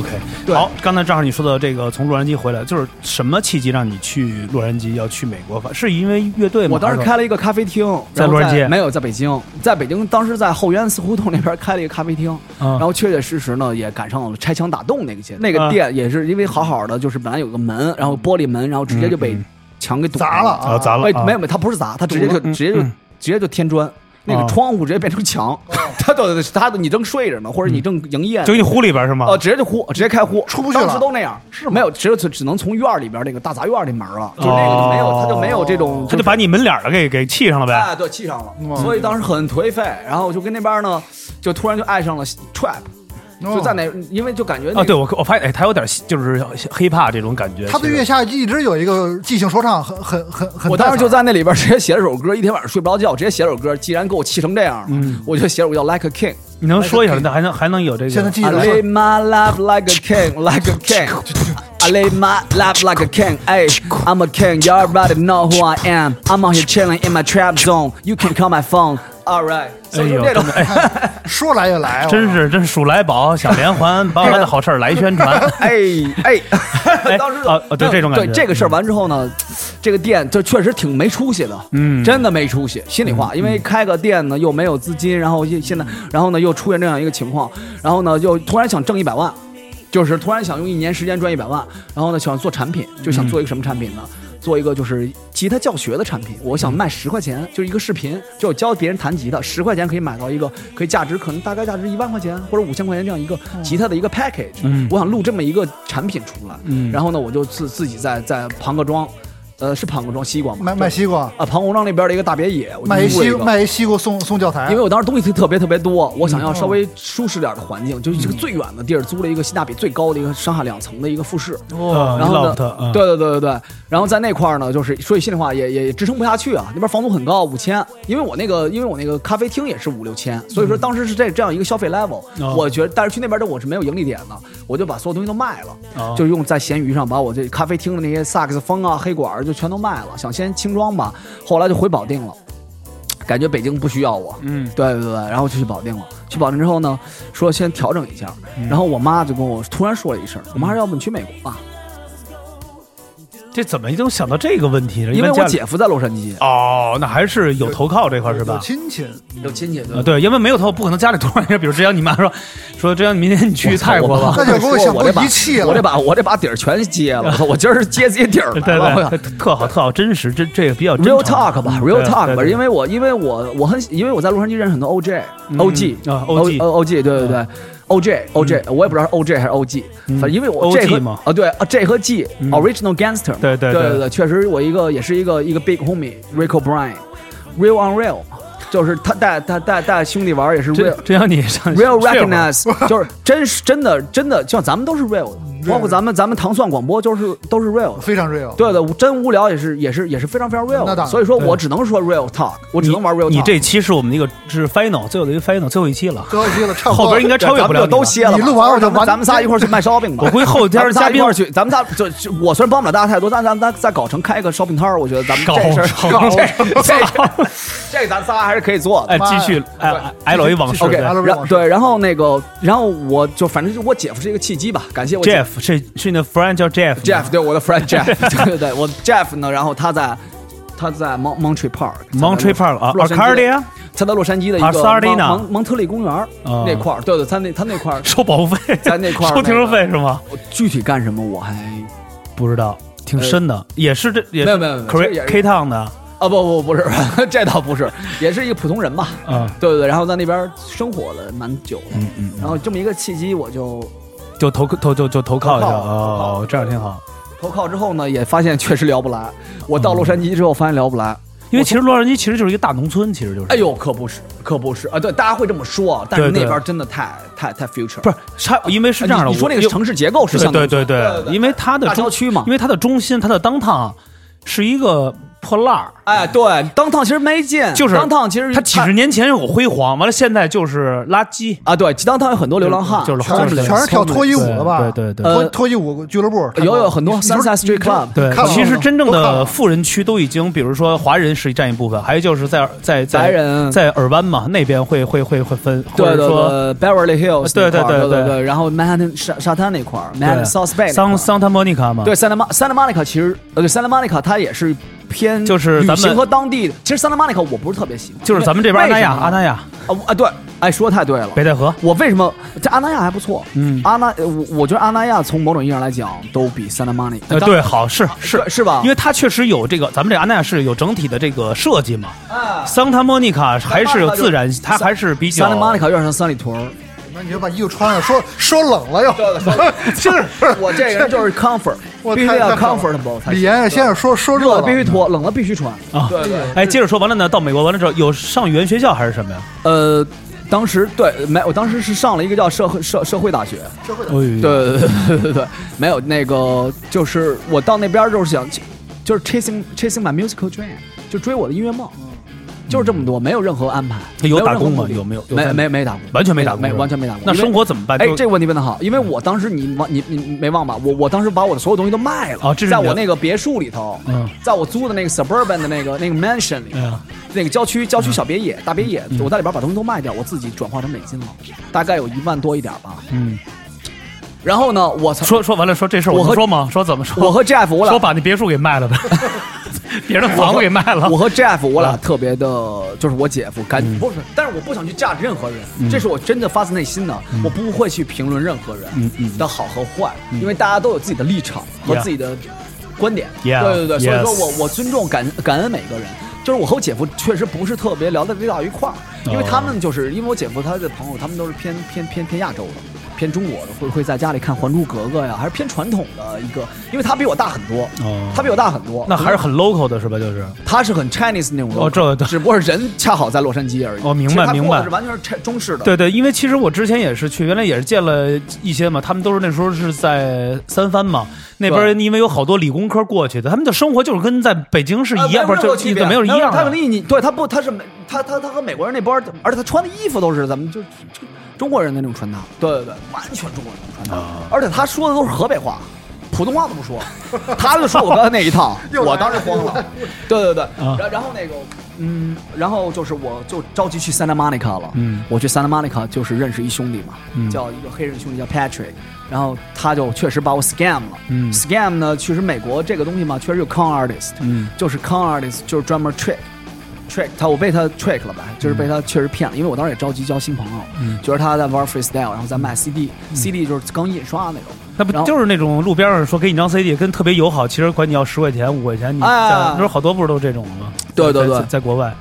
OK，好，刚才正好你说的这个从洛杉矶回来，就是什么契机让你去洛杉矶要去美国？是因为乐队吗？我当时开了一个咖啡厅，在洛杉矶？没有，在北京，在北京当时在后园四胡同那边开了一个咖啡厅，然后确确实实呢也赶上了拆墙打洞那个节，那个店也是因为好好的，就是本来有个门，然后玻璃门，然后直接就被墙给堵砸了啊，砸了，没有没有，它不是砸，它直接就直接就直接就添砖。那个窗户直接变成墙，他都他你正睡着呢，或者你正营业，就给你呼里边是吗？哦，直接就呼，直接开呼，出不去了。当时都那样，是没有，只有只能从院里边那个大杂院那门了，就那个就没有，他就没有这种，他就把你门脸儿给给砌上了呗。哎，对，砌上了，所以当时很颓废，然后我就跟那边呢，就突然就爱上了 trap。就在那，因为就感觉啊，对我我发现，哎，他有点就是 hiphop 这种感觉。他对月下一直有一个即兴说唱，很很很很。我当时就在那里边直接写了首歌，一天晚上睡不着觉，直接写了首歌。既然给我气成这样，嗯，我就写首叫 Like a King。你能说一下？那还能还能有这个？现在记得。I live my life like a king, like a king. I live my life like a king. Hey, I'm a king. You already know who I am. I'm out here chilling in my trap zone. You can call my phone. All right，哎呦，这种 说来就来，真是真是数来宝想连环，把我的好事儿来宣传。哎哎，当时啊，对这种感觉，对这个事儿完之后呢，这个店就确实挺没出息的，嗯，真的没出息。心里话，因为开个店呢又没有资金，然后现在，然后呢又出现这样一个情况，然后呢又突然想挣一百万，就是突然想用一年时间赚一百万，然后呢想做产品，就想做一个什么产品呢？做一个就是吉他教学的产品，我想卖十块钱，就是一个视频，就教别人弹吉他，十块钱可以买到一个可以价值可能大概价值一万块钱或者五千块钱这样一个吉他的一个 package。嗯，我想录这么一个产品出来，嗯，然后呢，我就自自己在在庞各庄。呃，是庞各庄西瓜吗？卖卖西瓜啊，庞各庄那边的一个大别野，卖一西卖一西瓜送送教材。因为我当时东西特别特别多，我想要稍微舒适点的环境，就是这个最远的地儿租了一个性价比最高的一个上下两层的一个复式。哦，然后呢，对对对对对，然后在那块儿呢，就是说句心里话，也也支撑不下去啊，那边房租很高，五千。因为我那个，因为我那个咖啡厅也是五六千，所以说当时是这这样一个消费 level。我觉得，但是去那边的我是没有盈利点的，我就把所有东西都卖了，就用在闲鱼上把我这咖啡厅的那些萨克斯风啊、黑管就全都卖了，想。先轻装吧，后来就回保定了，感觉北京不需要我，嗯，对对对，然后就去保定了。去保定之后呢，说先调整一下，然后我妈就跟我突然说了一声，我妈说要不你去美国吧。这怎么能想到这个问题呢？因为我姐夫在洛杉矶。哦，那还是有投靠这块是吧？有亲戚，有亲戚啊，对，因为没有投，不可能家里突然 间，比如之前你妈说说，之前明天你去泰国。吧，那就给我想我遗弃了，我这把我这把底儿全接了，我今儿接这些底儿，对对，特好特好，真实，这这个比较 real talk 吧，real talk 吧，因为我因为我我很因为我在洛杉矶认识很多 OJ OG 啊 OG OG 对对对。O J O J，我也不知道是 O J 还是 O G，反正因为我 J 和啊对啊 J 和 G Original Gangster，对对对对对，确实我一个也是一个一个 Big Homie Rico Bryan，Real on Real，就是他带他带带兄弟玩也是 Real，这样你上 Real Recognize，就是真是真的真的，像咱们都是 Real。包括咱们咱们糖蒜广播就是都是 real，非常 real。对对，真无聊也是也是也是非常非常 real。所以说我只能说 real talk，我只能玩 real talk。你这期是我们的一个是 final，最后的一个 final，最后一期了。最后一期了，后边应该超越不了。都歇了。你录完我就完。咱们仨一块去卖烧饼吧。我估计后天嘉宾去，咱们仨就我虽然帮不了大家太多，但咱咱再搞成开一个烧饼摊儿，我觉得咱们这事儿搞这这咱仨还是可以做。哎，继续哎，L A 往事。OK，对，然后那个，然后我就反正就我姐夫是一个契机吧，感谢我 Jeff 是是那。friend 叫 Jeff，Jeff 对我的 friend Jeff，对对对，我 Jeff 呢，然后他在他在 Mon Montreal Park，Montreal Park 啊，Arcadia，他在洛杉矶的一个蒙蒙特利公园那块儿，对对，他那他那块儿收保护费，在那块儿收停车费是吗？具体干什么我还不知道，挺深的，也是这没有没有没有 K Town 的啊不不不是，这倒不是，也是一个普通人吧，嗯，对对对，然后在那边生活了蛮久了，嗯嗯，然后这么一个契机我就。就投投就就投靠一下哦，这样挺好。投靠之后呢，也发现确实聊不来。我到洛杉矶之后发现聊不来，因为其实洛杉矶其实就是一个大农村，其实就是。哎呦，可不是，可不是啊！对，大家会这么说，但是那边真的太太太 future。不是，它因为是这样的，你你说那个城市结构是对像对对对对因为它的郊区嘛因为它的中心，它的当趟是一个破烂儿。哎，对，当趟其实没劲，就是当趟其实它几十年前有辉煌，完了现在就是垃圾，啊，对，当趟有很多流浪汉，就是全是全是跳脱衣舞的吧？对对对对脱呃脱衣舞俱乐部有有很多 Sunset Street Club 对其实真正的富人区都已经，比如说华人是占一部分，还有就是在在在白人在尔湾嘛，那边会会会会分，或对对者说对，Beverly Hills 对对对对对对，然后 Manhattan 沙沙滩那块儿，Manhattan South Bay 桑儿桑塔莫妮卡嘛，对 Santa Santa Monica 其实呃对 Santa Monica 它也是偏就是咱们和当地的，其实 Santa Monica 我不是特别喜欢，就是咱们这边阿那亚阿那亚。啊啊对，哎说太对了，北戴河，我为什么这阿那亚还不错？嗯。阿那呃我我觉得阿那亚从某种意义上来讲都比 Santa Monica 呃对，好是是。是吧？因为它确实有这个，咱们这阿那亚是有整体的这个设计嘛，啊。桑塔莫妮卡还是有自然，它还是比较 Santa Monica 有点像三里屯儿，那你就把衣服穿上，说说冷了又，就是我这个人就是 comfort，我必须要 comfortable 才李行。岩先生说说热了必须脱，冷了必须穿。啊。对对。哎，接着说完了呢，到美国完了之后有上语言学校还是什么呀？呃，当时对没，我当时是上了一个叫社会社社会大学。社会大学对对对对对对，没有那个，就是我到那边就是想，就是 chasing chasing my musical dream，就追我的音乐梦。就是这么多，没有任何安排。有打工吗有没有有没在没没打工，完全没打工没完全没打工。那生活怎么办？哎这个问题问的好，因为我当时你忘你你你没忘吧？我我当时把我的所有东西都卖了，在我那个别墅里头，嗯在我租的那个 suburban 的那个那个 mansion 里那个郊区郊区小别野、大别野，我在里边把东西都卖掉，我自己转化成美金了，大概有一万多一点吧。嗯，然后呢，我操，说说完了，说这事儿我和我能说吗？说怎么说？我和 Jeff 我俩说把那别墅给卖了呗，别人的房子给卖了。我和 Jeff 我俩啊特别的，就是我姐夫感嗯。不是，但是我不想去 judge 任何人，这是我真的发自内心的，我不会去评论任何嗯人的好和坏，因为大家都有自己的立场和自己的观点。对对对，所以说我我尊重感感恩每个人。就是我和我姐夫确实不是特别聊得到一块儿，因为哦。他们就是因为我姐夫他的朋友，他们都是偏偏偏偏亚洲的，偏中国的，会会在家里看《还珠格格》呀，还是偏传统的一个，因为他比我大很多，哦他比我大很多，那还是很 local 的是吧？就是他是很 Chinese 那种 logo，哦这个只不过是人恰好在洛杉矶而已。哦明白明白是完全是中式的。对对，因为其实我之前也是去，原来也是见了一些嘛，他们都是那时候是在三藩嘛，那边因为有好多理工科过去的，他们的生活就是跟在北京是啊一样，不是就没有一样的。他跟你对他不，他是美，他他他和美国人那波，而且他穿的衣服都是咱们就就中国人的那种穿搭。对对对，完全中国人的穿搭，而且他说的都是河北话。普通话都不说，他就说我刚才那一套，我当时慌了。对对对，啊然然后那个，嗯，然后就是我就着急去 Santa Monica 了。嗯我去 Santa Monica 就是认识一兄弟嘛，嗯叫一个黑人兄弟叫 Patrick，然后他就确实把我 scam 了。嗯 scam 呢，其实美国这个东西嘛，确实有 con artist，嗯就是 con artist 就是专门 trick。Trick 他，我被他 trick 了吧？就是被他确实骗了，因为我当时也着急交新朋友，嗯觉得他在玩 freestyle，然后在卖 CD，CD、CD 就是刚印刷的那种。那不就是那种路边上说给你张 CD，跟特别友好，其实管你要十块钱、五块钱，你哎在那时候好多不是都这种吗？对对对在在国外，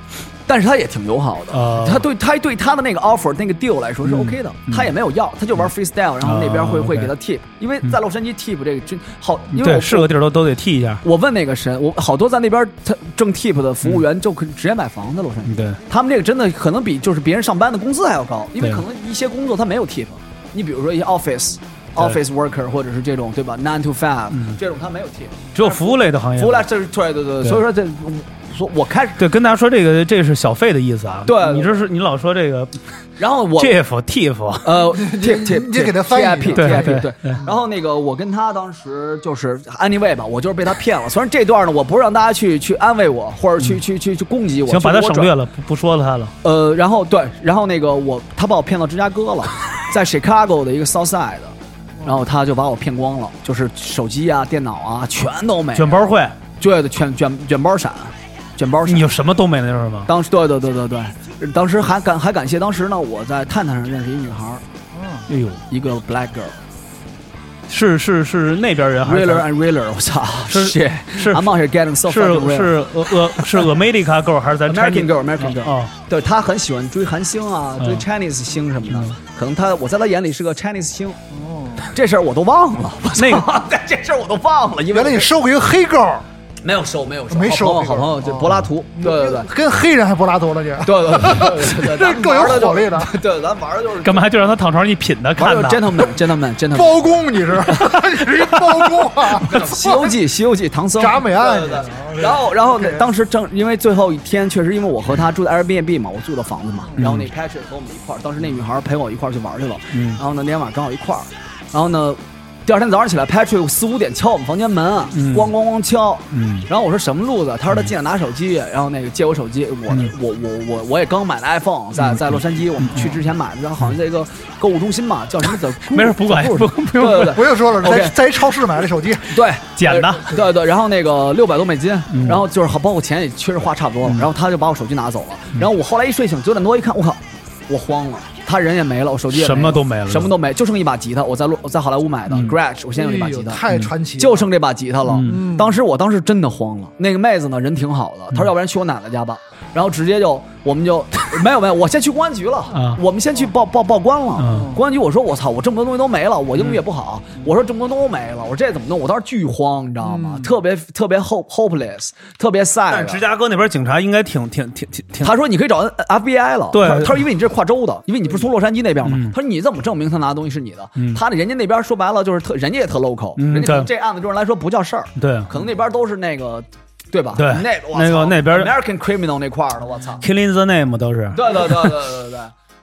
但是他也挺友好的，哦他对他对他的那个 offer 那个 deal 来说是 OK 的，他也没有要，他就玩 freestyle，然后那边会、哦会给他 tip，因为在洛杉矶 tip 这个真好，因为是个地儿都都得替一下。我问那个神，我好多在那边他挣 tip 的服务员就可直接买房在洛杉矶，嗯对，他们这个真的可能比就是别人上班的工资还要高，因为可能一些工作他没有 tip，你比如说一些 office。office worker 或者是这种对吧，nine to five、这种他没有 tip，只有服务类的行业。服务类这是对对对，所以说这我说我开始，对，跟大家说这个，这是小费的意思啊。对你这是你老说这个然后我 Tiff，Tiff，呃，tip tip，你得给他翻译 TIP 对 TIP 对对。然后那个我跟他当时就是 anyway 吧，我就是被他骗了。虽然这段呢，我不是让大家去去安慰我，或者去去去去攻击我，行，把它去给我转省略了，不不说了他了。呃，然后对，然后那个我他把我骗到芝加哥了，在 Chicago 的一个 South Side，然后他就把我骗光了，就是手机啊、电脑啊全都没了，卷包会，对的，卷卷卷包闪，卷包你。就什么都没那是吗？当时对对对对对，当时还感还感谢当时呢，我在探探上认识一女孩儿，哎呦，一个 black girl。是是是那边人还是 Realer and realer，我操！是是 I'm out here getting so 是 fucking real。是俄俄是 America girl 还是咱 American girl，American girl。哦，对他很喜欢追韩星啊，追嗯 Chinese 星什么的，可能他我在他眼里是个 Chinese 星。这事儿我都忘了，我操那个 这事儿我都忘了，因为原来你收过一个黑勾儿，没有收，没有收，没收好朋友，好朋友，就柏拉图，对对对。跟黑人还柏拉图了，这对对对对对，这更有火力的。对，咱玩的就是干嘛就让他躺床上一品他看他。Gentleman，Gentleman，Gentleman。包公，你是 你是一包公啊？西游记，西游记，唐僧。铡美案。然后，然后当时正因为最后一天，确实因为我和他住在 Airbnb 嘛，我租的房子嘛。然后那 Patrick 和我们一块儿，当时那女孩陪我一块儿去玩去了。嗯。然后呢，那天晚上正好一块儿。然后呢？第二天早上起来，Patrick 四五点敲我们房间门，咣咣咣敲。嗯，然后我说什么路子？他说他进来拿手机，然后那个借我手机。我我我我我也刚买的 iPhone，在在洛杉矶，我们去之前买的，然后好像在一个购物中心嘛，叫什么的？没事，不管，不不用对对，不用说了，在在超市买的手机，对，捡的，对对。然后那个六百多美金，然后就是好，包括钱也确实花差不多了。然后他就把我手机拿走了。然后我后来一睡醒九点多一看，我靠，我慌了。他人也没了，我手机也什么都没了，什么都没，就剩一把吉他。我在洛在好莱坞买的 Gretsch，我现在有一把吉他，太传奇，就剩这把吉他了。当时我当时真的慌了。那个妹子呢，人挺好的，她说要不然去我奶奶家吧。然后直接就，我们就 没有没有，我先去公安局了。我们先去报报报关了。公安局我说我操，我这么多东西都没了，我英语也不好。我说这么多都没了，我说这怎么弄？我当时巨慌，你知道吗？特别特别 hope hopeless，特别 sad。但芝加哥那边警察应该挺挺挺挺。他说你可以找 FBI 了。对，他说因为你这是跨州的，因为你不是从洛杉矶那边嘛？他说你怎么证明他拿的东西是你的？他的人家那边说白了就是特，人家也特 local，人家这案子对人来说不叫事儿。对，可能那边都是那个。对吧？对，那那个那边 American Criminal 那块儿的，我操，Killing the Name 都是。对对对对对对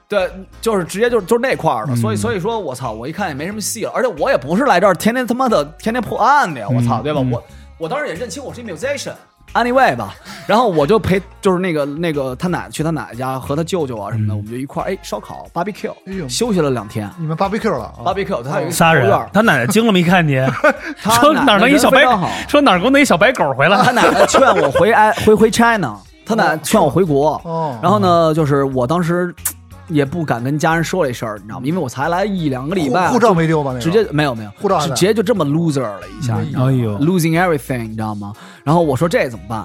对，就是直接就是就是那块儿的，所以所以说我操，我一看也没什么戏了，而且我也不是来这儿天天他妈的天天破案的呀，我操，对吧？我我当时也认清我是一 musician。Anyway 吧，然后我就陪，就是那个那个他奶去他奶奶家和他舅舅啊什么的，我们就一块儿哎烧烤 barbecue，哎呦休息了两天。你们 barbecue 了？barbecue，他有仨人，他奶奶惊了没看见？说哪能一小白？说哪给我弄一小白狗回来？他奶奶劝我回哎回回 China，他奶奶劝我回国。哦，然后呢，就是我当时。也不敢跟家人说这事儿，你知道吗？因为我才来一两个礼拜，护照没丢吧？直接没有没有，护照直接就这么 loser 了一下，哎呦，losing everything，你知道吗？然后我说这怎么办？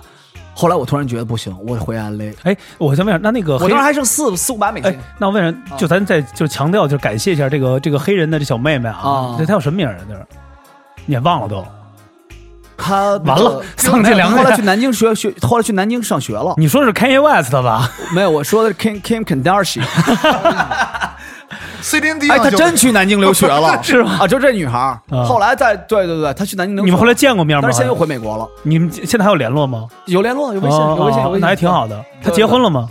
后来我突然觉得不行，我得回 LA。哎，我想问一下，那那个我当时还剩四四五百美金。那我问下，就咱再就强调，就感谢一下这个这个黑人的这小妹妹啊，这她叫什么名儿？就是你也忘了都。他完了，丧尽良后来去南京学学，后来去南京上学了。你说是 Kanye West 吧？没有，我说的是 Kim Kim Kardashian。C D D，哎，他真去南京留学了，是吗？啊，就这女孩后来在，对对对，她去南京留学。你们后来见过面吗？但是现在又回美国了。你们现在还有联络吗？有联络，有微信，有微信，有微信，那还挺好的。他结婚了吗？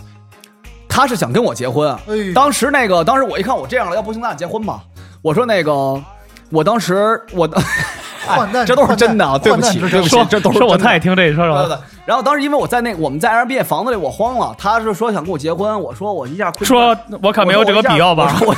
他是想跟我结婚。当时那个，当时我一看我这样了，要不行，咱俩结婚吧。我说那个，我当时我。这都是真的啊！对不起，对不起，这都是我太爱听这说了。对对。然后当时因为我在那我们在 Airbnb 房子里，我慌了。他是说想跟我结婚，我说我一下亏说，我可没有这个必要吧？我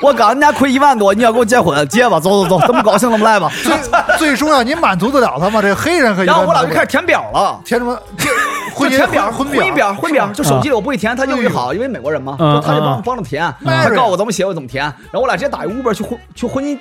我搞人家亏一万多，你要跟我结婚，结吧，走走走，这么高兴怎么来吧。最最重要，你满足得了他吗？这黑人可以。然后我俩就开始填表了，填什么？婚填表，婚姻表，婚表。就手机里我不会填，他英语好，因为美国人嘛，他就帮帮着填。他告诉我怎么写，我怎么填。然后我俩直接打一 Uber 去婚去婚姻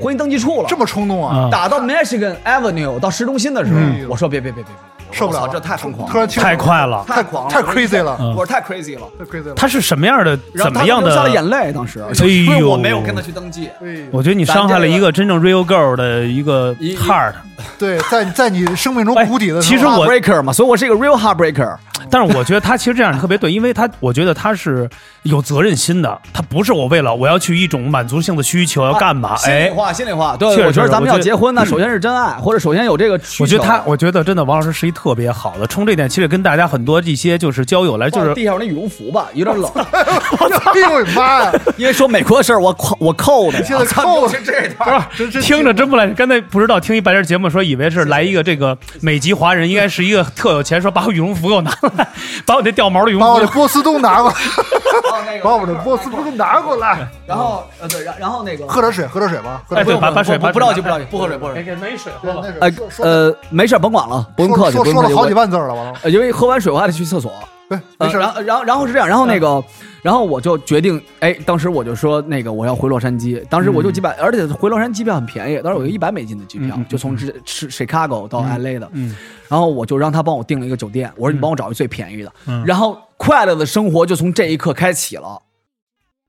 婚姻登记处了。这么冲动啊！打到 Michigan Avenue 到市中心的时候，我说别别别别别。受不了，这太疯狂，太快了，太狂了，太 crazy 了，我说太 crazy 了，太 crazy 了。他是什么样的？怎么样的？流下了眼泪，当时。所以，我没有跟他去登记。我觉得你伤害了一个真正 real girl 的一个 heart。对，在在你生命中谷底的时候，其实我 breaker 嘛，所以我是一个 real heartbreaker。但是我觉得他其实这样特别对，因为他我觉得他是有责任心的，他不是我为了我要去一种满足性的需求要干嘛？哎，心里话，心里话，对，我觉得咱们要结婚，呢首先是真爱，或者首先有这个。我觉得他，我觉得真的王老师是一特别好的，冲这点其实跟大家很多一些就是交友来就是地上那羽绒服吧，有点 冷。哎呦我的妈呀！因为说美国的事儿，我扣我扣的，现在扣的这段，听着真不赖。刚才不知道听一白天节目说，以为是来一个这个美籍华人，应该是一个特有钱，说把我羽绒服给我拿来，把我那。掉毛的羽绒服，把我的波司登拿过来，把我 的波司登拿过来。然后呃对，然然后那个喝点水，喝点水吧。哎对，把把水不着急不着急，不喝水不喝水，给没水喝吧。哎呃没事甭管了，不用客气。说说了好几万字了，完了。因为喝完水我还得去厕所。对，没事。然后然后然后是这样，然后那个。然后我就决定，哎，当时我就说那个我要回洛杉矶，当时我就几百，而且回洛杉矶机票很便宜，当时有个一百美金的机票，就从这是 Chicago 到 LA 的，嗯，然后我就让他帮我订了一个酒店，我说你帮我找一个最便宜的，然后快乐的生活就从这一刻开启了，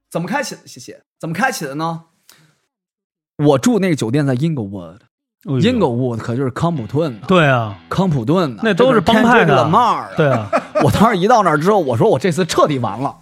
怎么开启的？谢谢，怎么开启的呢？我住那个酒店在 Inglewood，英格屋可就是康普顿的，对啊，康普顿的，那都是帮派的的。对啊，我当时一到那儿之后，我说我这次彻底完了。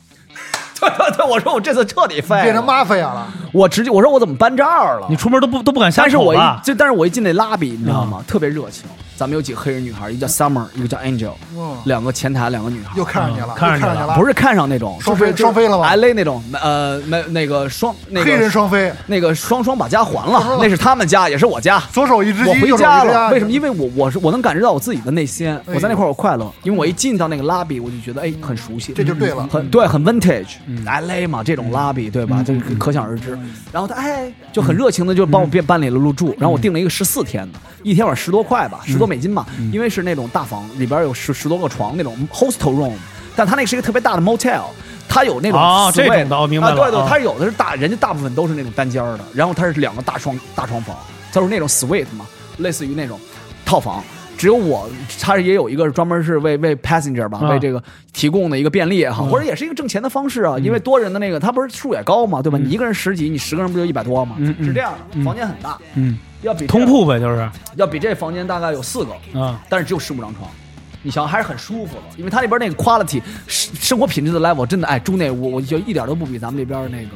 对对对，我说我这次彻底废变成了。mafia 了。我直接我说我怎么搬这儿了？你出门都不都不敢下但是我一？就但是我一进那拉比，你知道嗯吗？特别热情。咱们有几个黑人女孩，一个叫 Summer，一个叫 Angel，嗯，两个前台两个女孩。又看上你了，嗯看上你了不是看上那种双飞双飞了吗？LA 那种呃，没那个双那黑人个双飞，那个双双把家还了，那是他们家，也是我家。左手一只鸡，我回家了，为什么？因为我我是我能感知到我自己的内心，哎我在那块儿我快乐，因为我一进到那个 lobby，我就觉得哎很熟悉，这就对了。很对，很 vintage，LA 嘛，这种 lobby 对吧？这可想而知。然后他哎就很热情的就帮我变办理了入住，然后我订了一个十四天的，一天晚上十多块吧，十多美金吧，因为是那种大房，里边有十十多个床那种 hostel room，但他那是一个特别大的 motel。它有那种哦这种的我明白啊，对对了，啊它有的是大，人家大部分都是那种单间儿的，然后它是两个大床大床房，它是那种 suite 嘛，类似于那种套房。只有我，它也有一个专门是为为 passenger 吧，啊。为这个提供的一个便利也好，嗯。或者也是一个挣钱的方式啊。因为多人的那个，它不是数也高嘛，对吧？你一个人十几，你十个人不就一百多吗？是这样的，房间很大，嗯，要比通，铺呗，就是。要比这房间大概有四个，啊，但是只有十五张床。你想还是很舒服的，因为它那边那个 quality 生生活品质的 level 真的哎，住那屋我就一点都不比咱们这边那个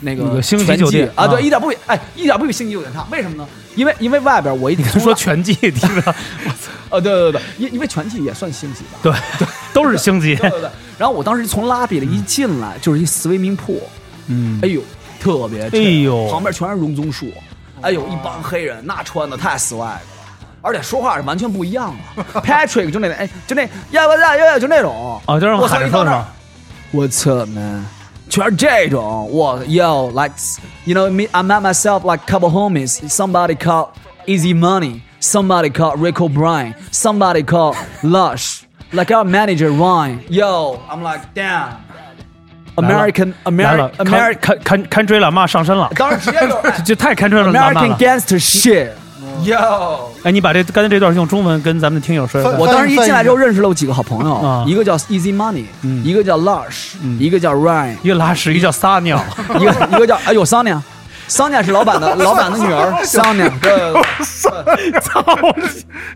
那个那个星级酒店啊，啊对，一点不比哎，一点不比星级酒店差。为什么呢？因为因为外边我一听说全季，听着，啊，对对对，因因为全季也算星级吧。对对，都是星级，对对对。然后我当时从拉比里一进来就是一 swimming pool，嗯哎，呦，特别哎呦旁边全是榕棕树，哎呦，一帮黑人那穿的太 swag 了。而且说话是完全不一样的，Patrick 就那哎，就那呀呀呀呀，就那种哦，就让我我操一到那儿喊着说是吧？ What's up, man？全是这种，我 yo like you know me I met myself like couple homies. Somebody called Easy Money, somebody called Rick O'Brien, somebody called Lush. Like our manager Ryan. Yo, I'm like damn. American 来了 American American 看看看追了，妈上身了，当时直接就哎这太看追了，妈 American 了。 gangster shit. Yo. 哎，你把这刚才这段用中文跟咱们的听友说一下我当时一进来之后认识了我几个好朋友啊，一个叫 Easy Money，嗯。一个叫 Lush，一个叫 Ryan，一个拉屎，一个叫撒尿，一个一个叫哎呦桑尼亚，桑尼亚是老板的 老板的女儿桑尼操！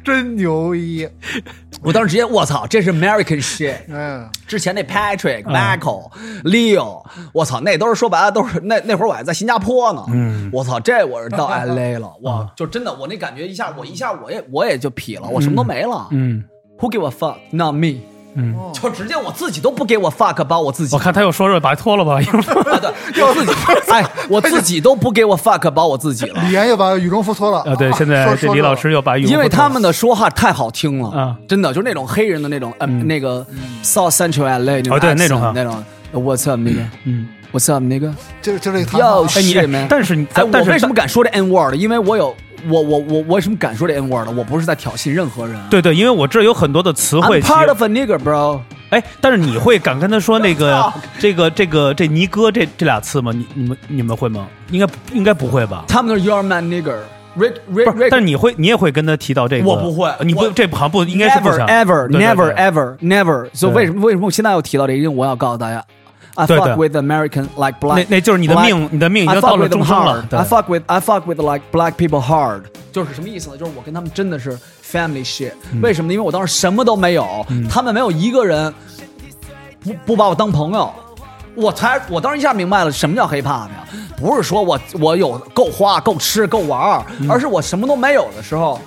真牛逼，我当时直接我操，这是 American shit。嗯，之前那 Patrick、Michael、Leo，我操，那都是说白了都是那那会儿我还在新加坡呢。嗯，我操，这我是到 LA 了，哇，就真的我那感觉一下，我一下我也我也就痞了，我什么都没了。嗯 Who give a fuck? Not me。嗯，就直接我自己都不给我 fuck 把我自己。我看他又说说把脱了吧，一会儿啊，对，我自己，哎，我自己都不给我 fuck 把我自己了，李岩又把羽绒服脱了。啊，对，现在说这李老师又把羽绒服因为他们的说话太好听了啊。真的就是那种黑人的那种，嗯，那个 South Central LA 那种哦对那种啊。那种。What's up nigga？嗯，What's up nigga？就就这个要法哎你但是你哎，但是我为什么敢说这 N word？因为我有我我我我为什么敢说这 N word？我不是在挑衅任何人。对对，因为我这有很多的词汇，I'm part of a nigger, bro。哎，但是你会敢跟他说那个 这个这个这尼哥这这俩词吗？你你们你们会吗？应该应该不会吧？他们都是 Your man nigger。Rick 不 Rick 但是你会你也会跟他提到这个？我不会你不我这好像不应该是不 never 想 ever 对对 never 对 ever never。所以为什么为什么我现在要提到这个？因为我要告诉大家，I fuck with American like black。那那就是你的命，你的命已 I 经 fuck 到了生 hard 了。I fuck with I fuck with like black people hard，就是什么意思呢？就是我跟他们真的是 family shit。为嗯什么呢？因为我当时什么都没有，他们没有一个人不不把我当朋友。我才，我当时一下明白了什么叫 hiphop 呀，不是说我我有够花、够吃、够玩而是我什么都没有的时候，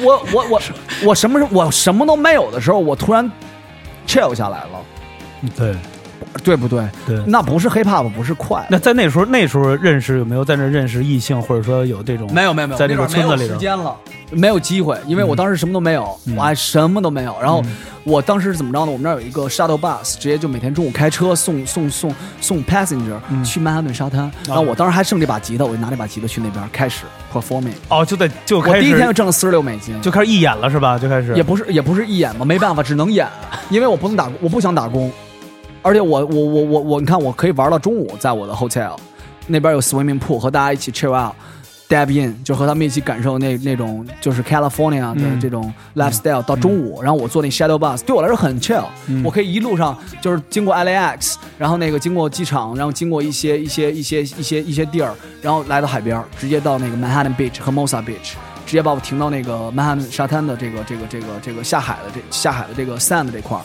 我我我我什么时候我什么都没有的时候，我突然 chill 下来了，对对不对？对。那不是 hiphop，不是快，那在那时候那时候认识有没有在那认识异性，或者说有这种没有没有没有，在这个村子里头时间了，没有机会，因为我当时什么都没有，我还什么都没有。然后我当时是怎么着呢？我们那儿有一个 shuttle bus，直接就每天中午开车送送送送 passenger 去曼哈顿沙滩。然后我当时还剩这把吉他，我就拿这把吉他去那边开始 performing。哦，就在就我开始第一天就挣了四十六美金，就开始义演了是吧？就开始也不是也不是义演吧，没办法，只能演，因为我不能打，我不想打工，而且我我我我我，你看我可以玩到中午，在我的 hotel 那边有 swimming pool，和大家一起 chill out。Dab in 就和他们一起感受那那种就是 California 的嗯。这种 lifestyle 到中午，然后我坐那 shadow bus 对我来说很 chill，、我可以一路上就是经过 LAX，然后那个经过机场，然后经过一些一些一些一些一些地儿，然后来到海边，直接到那个 Manhattan Beach 和 Mosa Beach，直接把我停到那个曼哈顿沙滩的这个这个这个这个下海的这下海的这个 sand 这块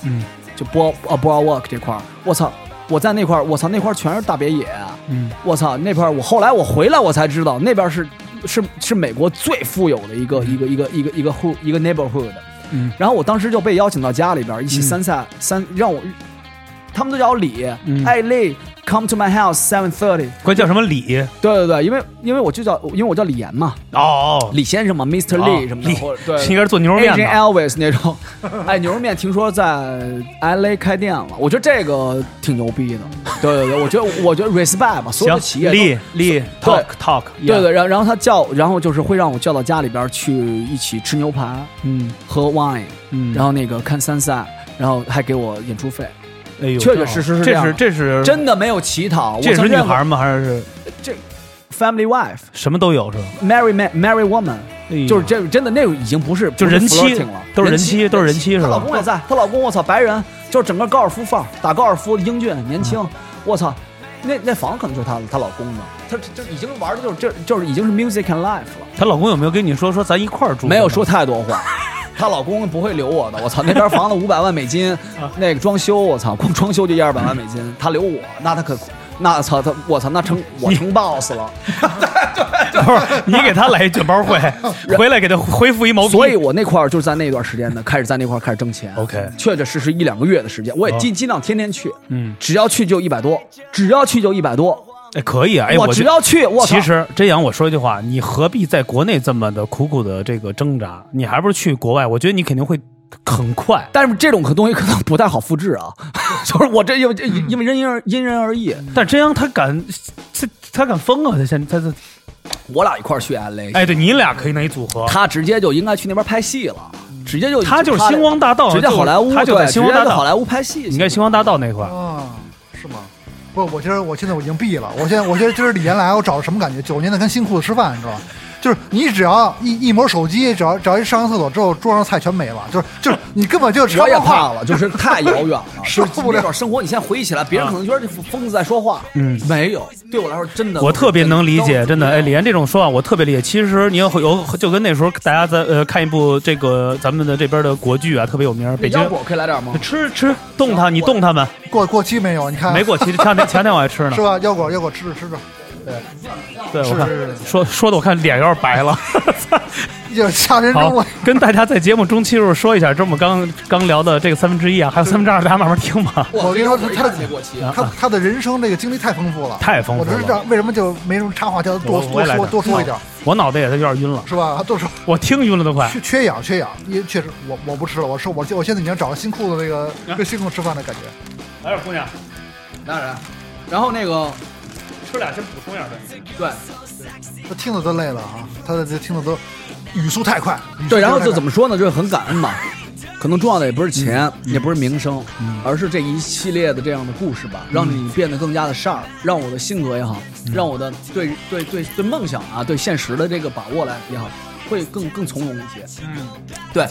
就 Ball 啊 boardwalk 这块儿，我操！我在那块儿，我操，那块儿全是大别野，嗯，我操，那块儿我后来我回来我才知道，那边是是是美国最富有的一个一个一个一个一个 hood 一个 neighborhood，嗯，然后我当时就被邀请到家里边一起三赛三让我，他们都叫我李，嗯。哎李，come to my house seven thirty，管叫什么李？对对对，因为因为我就叫因为我叫李岩嘛，哦，李先生嘛，Mr. 哦 Lee 什么的，李对，应该是做牛肉面的。Elvis 那种，哎，牛肉面听说在 LA 开店了，我觉得这个挺牛逼的。对对对，我觉得我觉得 respect 吧，所有的企业都李李 talk talk，对对，然后然后他叫，然后就是会让我叫到家里边去一起吃牛排、嗯喝 wine，嗯，然后那个看 sunset，，然后还给我演出费，哎呦，确确实实是这这样是这是真的没有乞讨。这是女孩吗？还是这 family wife 什么都有是吧？marry man marry woman，哎呦就是这真的那种已经不是就人妻 flirting 了，都是人妻都是人妻是吧她老公也在，她老公我操白人，就是整个高尔夫范儿，打高尔夫英俊年轻，嗯我操。那那房可能就是她她老公的，她这这已经玩的就是这就是已经是 music and life 了。她老公有没有跟你说说咱一块儿住？没有说太多话。她老公不会留我的，我操！那边房子五百万美金，那个装修，我操，光装修就一二百万美金，他留我，那他可，那操他，我操，那成我成 boss 了。你给他来一卷包会，回来给他恢复一毛币。所以我那块儿就是在那段时间呢，开始在那块儿开始挣钱。OK 确确实实一两个月的时间，我也尽尽量天天去，嗯，只要去就一百多，只要去就一百多。哎可以啊，哎，我只要去，我其实真阳，我说一句话，你何必在国内这么的苦苦的这个挣扎？你还不如去国外，我觉得你肯定会很快。但是这种可东西可能不太好复制啊，就是我这因为因为因人而因人而异。但真阳他敢，他他敢疯啊！他现他他，我俩一块儿去 LA，哎，对你俩可以那一组合。他直接就应该去那边拍戏了，直接就他就是星光大道直接好莱坞，他就在对星光大道好莱坞拍戏。你看星光大道那块儿，啊，是吗？不，我今儿我现在我已经闭了。我现在我觉得今儿李岩来，我找什么感觉？九年的跟新裤子吃饭，你知道吧？就是你只要一一摸手机，只要只要一上完厕所之后，桌上菜全没了，就是就是你根本就 我也插不话。怕了，就是太遥远了，是不了那段生活，你现在回忆起来，别人可能觉得这疯子在说话，嗯没有，对我来说真的，我特别能理解，真的。哎，李岩这种说法我特别理解。其实你要有，就跟那时候大家在呃看一部这个咱们的这边的国剧啊，特别有名，北京腰果可以来点吗？吃吃动它，你动它们过过期没有？你看没过期，前两天前两天我还吃呢 是。吧？腰果腰果吃着吃着，对，我看是是是说说的我看脸有点白了。就吓人好中了。，跟大家在节目中期时候说一下，这我们刚刚聊的这个三分之一啊，还有三分之二，大家慢慢听吧。我跟你说他他的过期，他他的人生这个经历太丰富了，太丰富了我只是知道为什么就没什么插话，叫他多多说多说一点，我脑袋也是有点晕了，是吧？多说我听晕了都快。缺缺氧缺氧，因为确实我我不吃了，我说我我现在已经找到新裤子那个跟新裤子吃饭的感觉。来点姑娘，当然，然后那个吃俩先补充一下呗。对他听的都累了啊，他这听的都语速太快。对，然后就怎么说呢？就是很感恩吧。可能重要的也不是钱，也不是名声，而是这一系列的这样的故事吧，让你变得更加的 sharp，让我的性格也好，让我的对对对对梦想啊，对现实的这个把握来也好，会更更从容一些。嗯，对。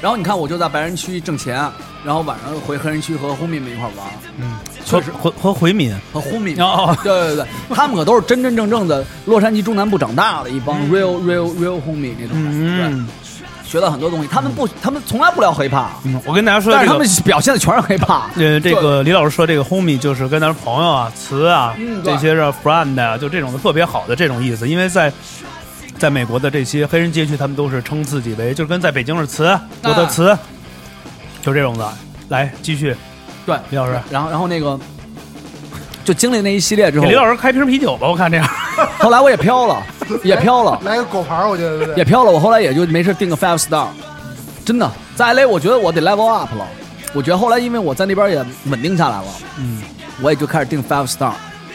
然后你看，我就在白人区挣钱，然后晚上回黑人区和 homie 们一块玩，嗯，确实和和回民和 homie 哦哦对对对，他们可都是真真正正的洛杉矶中南部长大的一帮 real real real homie 那种，嗯对，学到很多东西。他们不，他们从来不聊 hiphop，嗯，我跟大家说但是他们。表现的全是 hiphop。呃，这个李老师说这个 homie 就是跟咱朋友啊、词啊、这些是 friend 啊，就这种的特别好的这种意思。因为在在美国的这些黑人街区，他们都是称自己为，就跟在北京是词，我的词，就这种的。来继续，对，李老师，然后然后那个就经历那一系列之后给李，老师开瓶啤酒吧，我看这样。后来我也飘了，也飘了，来个狗牌儿，我觉得对不对？也飘了。我后来也就没事定个 five star，真的在 LA，我觉得我得 level up 了。我觉得后来因为我在那边也稳定下来了，嗯，我也就开始定 five star，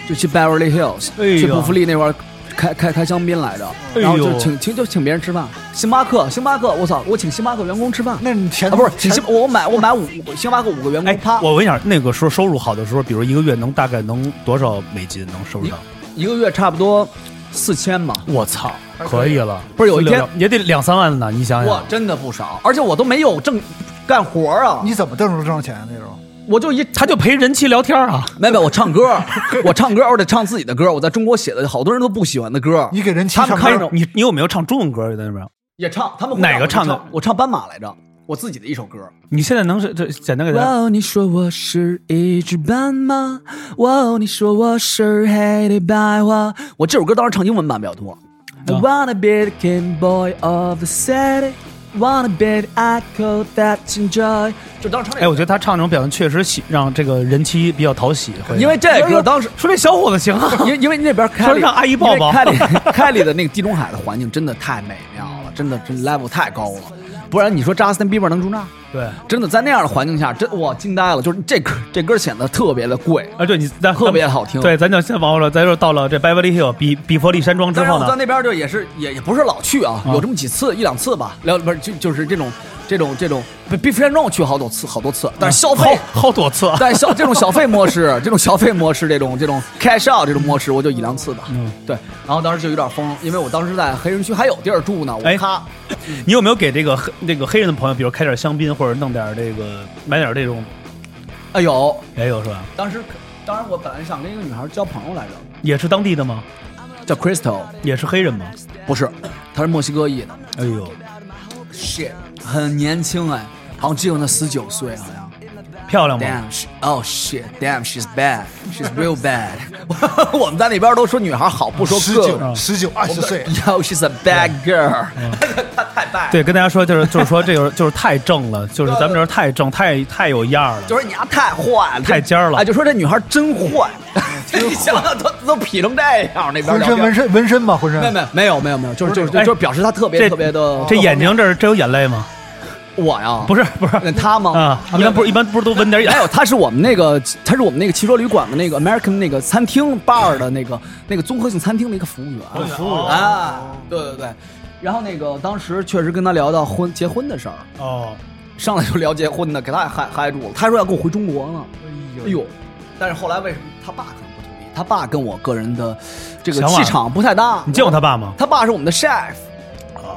就去 Beverly Hills，、哎呦去布弗利那块儿开开开香槟来着，哎呦然后就请请就请别人吃饭，星巴克星巴克，我操，我请星巴克员工吃饭。那你钱啊，不是请星，我买我买五星巴克五个员工，哎啪，，我问一下，那个时候收入好的时候，比如一个月能大概能多少美金能收入到？一个月差不多四千吧，我操，可以了。不是有一天也得两三万呢，你想哇想，。真的不少，而且我都没有挣干活啊，你怎么挣出挣钱那种？我就一他就陪人妻聊天啊。没有没，我唱歌，我唱歌，我得唱自己的歌，我在中国写的好多人都不喜欢的歌，你给人妻他们唱歌看你你有没有唱中文歌在那边？也唱，他们哪个唱的我唱斑马来着，我自己的一首歌。你现在能是这简单给大家？哇，你说我是一只斑马，哇哦，你说我是黑的白花。我这首歌当时唱英文版比较多。I wanna be the king boy of the city, wanna be the echo that enjoy。就当时唱那哎，我觉得他唱这种表现确实喜让这个人妻比较讨喜，会。因为这歌当时说这小伙子行啊，因因为那边开里说让阿姨抱抱。开里 开里的那个地中海的环境真的太美妙了，真的真 level 太高了，不然你说 Justin Bieber 能住那儿？对。真的在那样的环境下，真哇惊呆了，就是这歌这歌显得特别的贵。啊，对你在特别好听对，咱就先往后了，咱就到了这 Beverly Hill 比比佛利山庄之后呢，在那边就也是也也不是老去啊，有这么几次一两次吧，聊不是就就是这种这种这种比佛山庄我去好多次好多次，但是消费。好好多次，但是消这种消费模式，这种消费模式，这种这种 cash out 这种模式，我就一两次吧。嗯，对。然后当时就有点疯，因为我当时在黑人区还有地儿住呢。我哎咔，你有没有给这个黑那个黑人的朋友，比如开点香槟或者弄点这个买点这种，啊有，也有是吧？当时当然我本来想跟一个女孩交朋友来着，也是当地的吗？叫 Crystal，也是黑人吗？不是，她是墨西哥裔的。哎呦，shit，很年轻哎，好像只有那十九岁好像。漂亮吗？Damn, she, oh shit, damn, she's bad, she's real bad。我们在那边都说女孩好，不说十。九、十九、二十岁，Yo, she's a bad girl，她太 bad。对，跟大家说就是就是说这个就是太正了，就是咱们这儿太正，太太有样儿了。就是你丫太坏了，太尖儿了哎，就说这女孩真坏，你想想都都劈成这样，那边浑身纹身，纹身吗，浑身没有没有没有没有没有，就是就是哎就是表示她特别特别的这眼睛这儿这有眼泪吗？我呀不是不是那她吗？啊，一般不是一般不是都纹点眼还？有，他是我们那个，他是我们那个汽车旅馆的那个 American 那个餐厅 bar 的那个那个综合性餐厅的一个服务员。服务员啊，对对对。然后那个当时确实跟他聊到婚结婚的事儿，哦，上来就聊结婚的，给他也嗨嗨住了。他说要跟我回中国呢。哎呦，但是后来为什么他爸可能不同意？他爸跟我个人的这个气场不太搭。你见过他爸吗？他爸是我们的 chef，